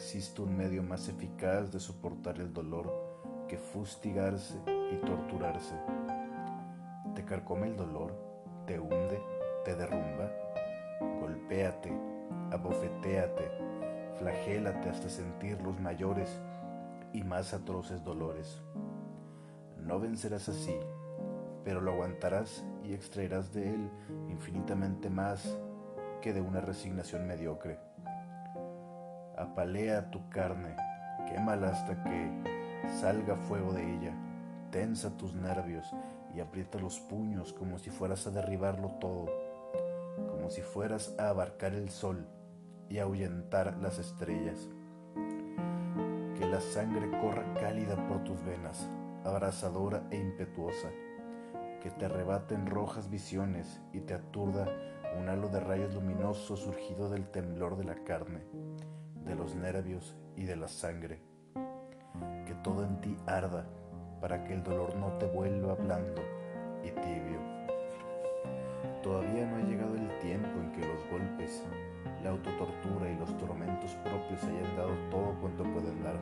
existe un medio más eficaz de soportar el dolor que fustigarse y torturarse. Te carcome el dolor, te hunde, te derrumba. Golpéate, abofetéate, flagélate hasta sentir los mayores y más atroces dolores. No vencerás así, pero lo aguantarás y extraerás de él infinitamente más que de una resignación mediocre. Apalea tu carne, quémala hasta que salga fuego de ella, tensa tus nervios y aprieta los puños como si fueras a derribarlo todo, como si fueras a abarcar el sol y ahuyentar las estrellas. Que la sangre corra cálida por tus venas, abrasadora e impetuosa, que te arrebaten rojas visiones y te aturda un halo de rayos luminosos surgido del temblor de la carne, de los nervios y de la sangre. Que todo en ti arda para que el dolor no te vuelva blando y tibio. Todavía no ha llegado el tiempo en que los golpes, la autotortura y los tormentos propios hayan dado todo cuanto pueden dar,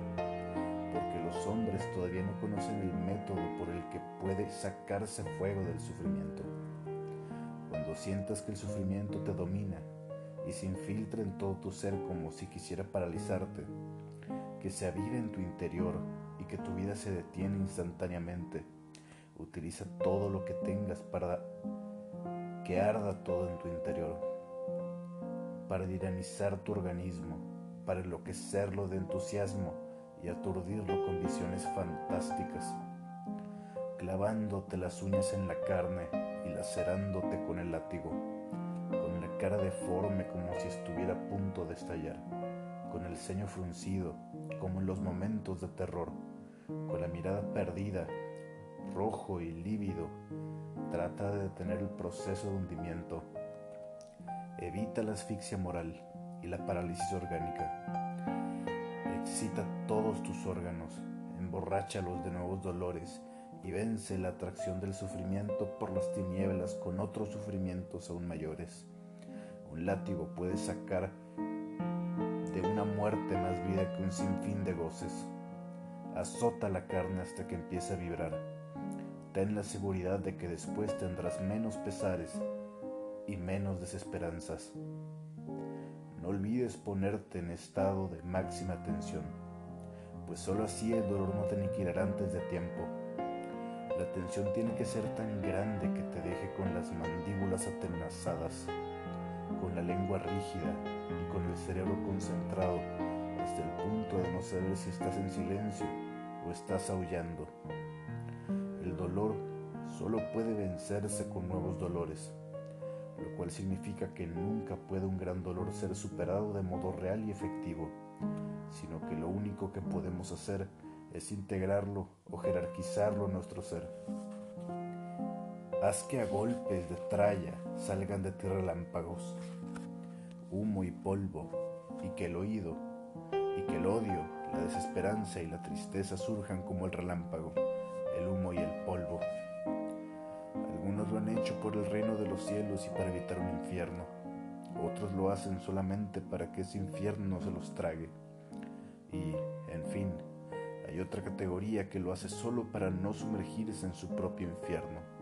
porque los hombres todavía no conocen el método por el que puede sacarse fuego del sufrimiento. Cuando sientas que el sufrimiento te domina y se infiltra en todo tu ser como si quisiera paralizarte, que se avive en tu interior y que tu vida se detiene instantáneamente, utiliza todo lo que tengas para que arda todo en tu interior, para dinamizar tu organismo, para enloquecerlo de entusiasmo y aturdirlo con visiones fantásticas, clavándote las uñas en la carne y lacerándote con el látigo, cara deforme como si estuviera a punto de estallar, con el ceño fruncido como en los momentos de terror, con la mirada perdida, rojo y lívido, trata de detener el proceso de hundimiento. Evita la asfixia moral y la parálisis orgánica. Excita todos tus órganos, emborráchalos de nuevos dolores y vence la atracción del sufrimiento por las tinieblas con otros sufrimientos aún mayores. Un látigo puede sacar de una muerte más vida que un sinfín de goces. Azota la carne hasta que empiece a vibrar. Ten la seguridad de que después tendrás menos pesares y menos desesperanzas. No olvides ponerte en estado de máxima tensión, pues sólo así el dolor no te aniquilará antes de tiempo. La tensión tiene que ser tan grande que te deje con las mandíbulas atenazadas, con la lengua rígida y con el cerebro concentrado hasta el punto de no saber si estás en silencio o estás aullando. El dolor solo puede vencerse con nuevos dolores, lo cual significa que nunca puede un gran dolor ser superado de modo real y efectivo, sino que lo único que podemos hacer es integrarlo o jerarquizarlo en nuestro ser. Haz que a golpes de tralla salgan de ti relámpagos, humo y polvo, y que el oído, y que el odio, la desesperanza y la tristeza surjan como el relámpago, el humo y el polvo. Algunos lo han hecho por el reino de los cielos y para evitar un infierno. Otros lo hacen solamente para que ese infierno no se los trague. Y, en fin, hay otra categoría que lo hace solo para no sumergirse en su propio infierno.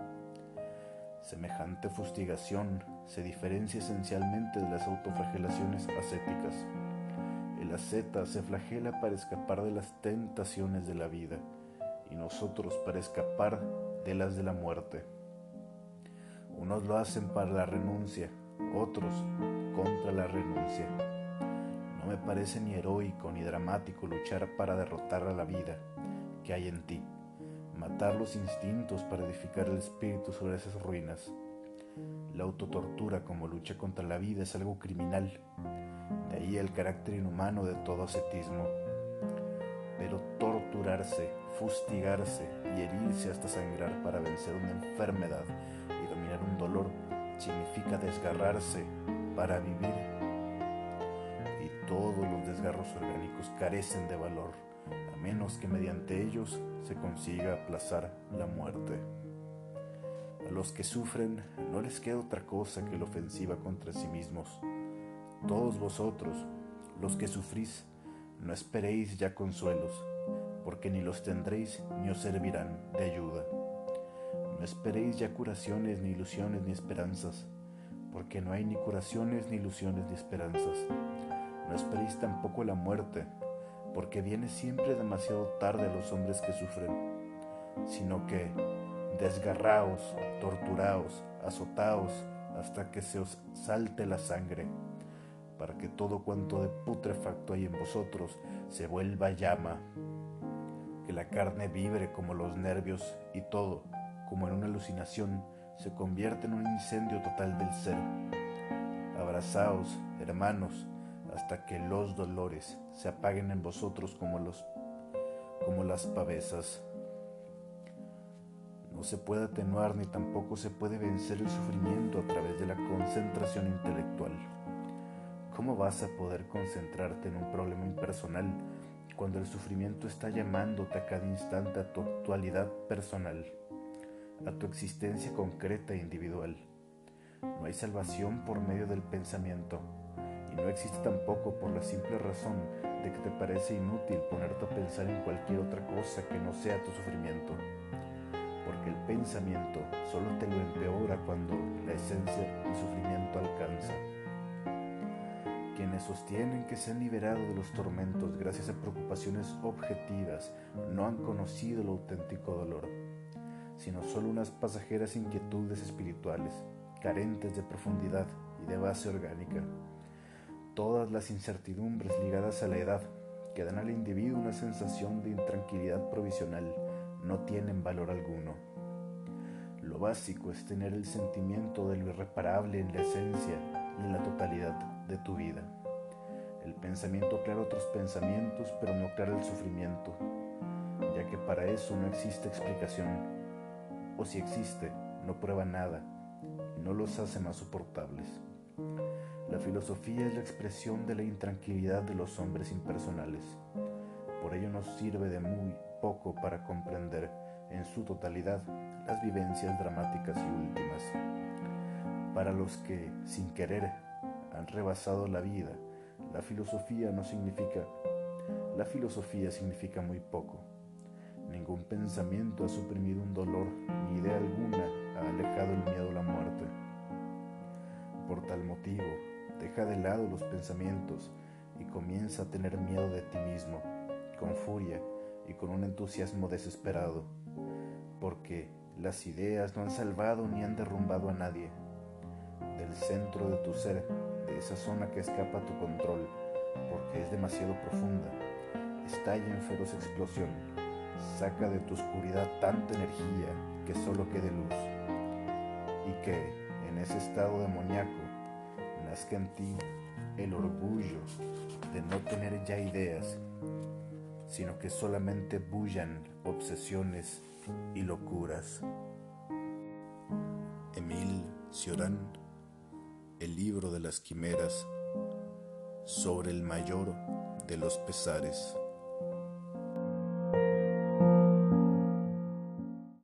Semejante fustigación se diferencia esencialmente de las autoflagelaciones ascéticas. El asceta se flagela para escapar de las tentaciones de la vida y nosotros para escapar de las de la muerte. Unos lo hacen para la renuncia, otros contra la renuncia. No me parece ni heroico ni dramático luchar para derrotar a la vida que hay en ti matar los instintos para edificar el espíritu sobre esas ruinas. La autotortura como lucha contra la vida es algo criminal, de ahí el carácter inhumano de todo ascetismo. Pero torturarse, fustigarse y herirse hasta sangrar para vencer una enfermedad y dominar un dolor significa desgarrarse para vivir. Y todos los desgarros orgánicos carecen de valor menos que mediante ellos se consiga aplazar la muerte. A los que sufren no les queda otra cosa que la ofensiva contra sí mismos. Todos vosotros, los que sufrís, No esperéis ya consuelos, porque ni los tendréis ni os servirán de ayuda. No esperéis ya curaciones, ni ilusiones, ni esperanzas, porque no hay ni curaciones, ni ilusiones, ni esperanzas. No esperéis tampoco la muerte, porque viene siempre demasiado tarde a los hombres que sufren, sino que desgarraos, torturaos, azotaos, hasta que se os salte la sangre, para que todo cuanto de putrefacto hay en vosotros se vuelva llama, que la carne vibre como los nervios y todo, como en una alucinación, se convierte en un incendio total del ser. Abrazaos, hermanos, hasta que los dolores se apaguen en vosotros como los como las pavesas. No se puede atenuar ni tampoco se puede vencer el sufrimiento a través de la concentración intelectual. ¿Cómo vas a poder concentrarte en un problema impersonal cuando el sufrimiento está llamándote a cada instante a tu actualidad personal, a tu existencia concreta e individual? No hay salvación por medio del pensamiento y no existe tampoco por la simple razón de que te parece inútil ponerte a pensar en cualquier otra cosa que no sea tu sufrimiento porque el pensamiento solo te lo empeora cuando la esencia del sufrimiento alcanza. Quienes sostienen que se han liberado de los tormentos gracias a preocupaciones objetivas no han conocido el auténtico dolor, sino solo unas pasajeras inquietudes espirituales, carentes de profundidad y de base orgánica. Todas las incertidumbres ligadas a la edad que dan al individuo una sensación de intranquilidad provisional no tienen valor alguno. Lo básico es tener el sentimiento de lo irreparable en la esencia y en la totalidad de tu vida. El pensamiento clara otros pensamientos, pero no clara el sufrimiento, ya que para eso no existe explicación, o si existe, no prueba nada no los hace más soportables. La filosofía es la expresión de la intranquilidad de los hombres impersonales. Por ello nos sirve de muy poco para comprender en su totalidad las vivencias dramáticas y últimas. Para los que, sin querer, han rebasado la vida, la filosofía no significa, la filosofía significa muy poco. Ningún pensamiento ha suprimido un dolor, ni idea alguna ha alejado el miedo a la muerte. Por tal motivo, deja de lado los pensamientos y comienza a tener miedo de ti mismo, con furia y con un entusiasmo desesperado, porque las ideas no han salvado ni han derrumbado a nadie. Del centro de tu ser, de esa zona que escapa a tu control, porque es demasiado profunda, estalla en feroz explosión, saca de tu oscuridad tanta energía que solo quede luz, y que en ese estado demoníaco nazca en ti el orgullo de no tener ya ideas sino que solamente bullan obsesiones y locuras. Emil Cioran, El libro de las quimeras, sobre el mayor de los pesares.